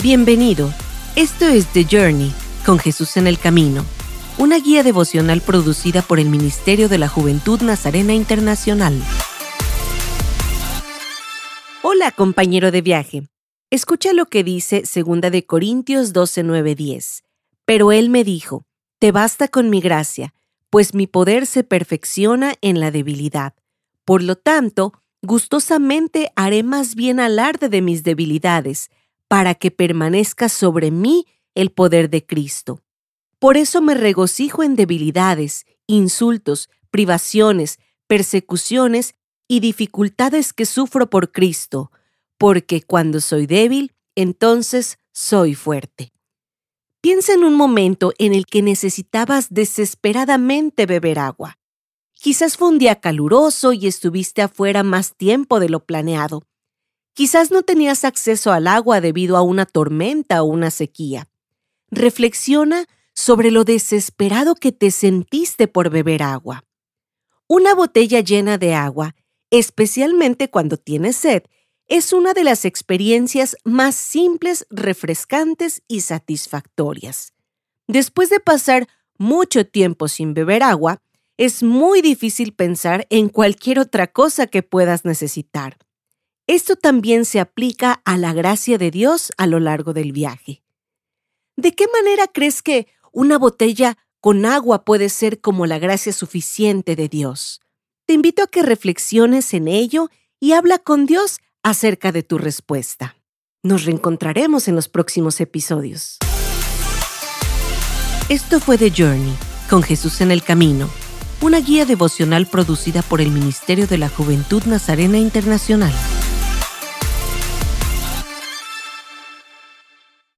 Bienvenido. Esto es The Journey, con Jesús en el Camino, una guía devocional producida por el Ministerio de la Juventud Nazarena Internacional. Hola, compañero de viaje. Escucha lo que dice 2 de Corintios 12, 9, 10. Pero él me dijo, Te basta con mi gracia, pues mi poder se perfecciona en la debilidad. Por lo tanto, gustosamente haré más bien alarde de mis debilidades, para que permanezca sobre mí el poder de Cristo. Por eso me regocijo en debilidades, insultos, privaciones, persecuciones y dificultades que sufro por Cristo, porque cuando soy débil, entonces soy fuerte. Piensa en un momento en el que necesitabas desesperadamente beber agua. Quizás fue un día caluroso y estuviste afuera más tiempo de lo planeado. Quizás no tenías acceso al agua debido a una tormenta o una sequía. Reflexiona sobre lo desesperado que te sentiste por beber agua. Una botella llena de agua, especialmente cuando tienes sed, es una de las experiencias más simples, refrescantes y satisfactorias. Después de pasar mucho tiempo sin beber agua, es muy difícil pensar en cualquier otra cosa que puedas necesitar. Esto también se aplica a la gracia de Dios a lo largo del viaje. ¿De qué manera crees que una botella con agua puede ser como la gracia suficiente de Dios? Te invito a que reflexiones en ello y habla con Dios acerca de tu respuesta. Nos reencontraremos en los próximos episodios. Esto fue The Journey, con Jesús en el Camino, una guía devocional producida por el Ministerio de la Juventud Nazarena Internacional.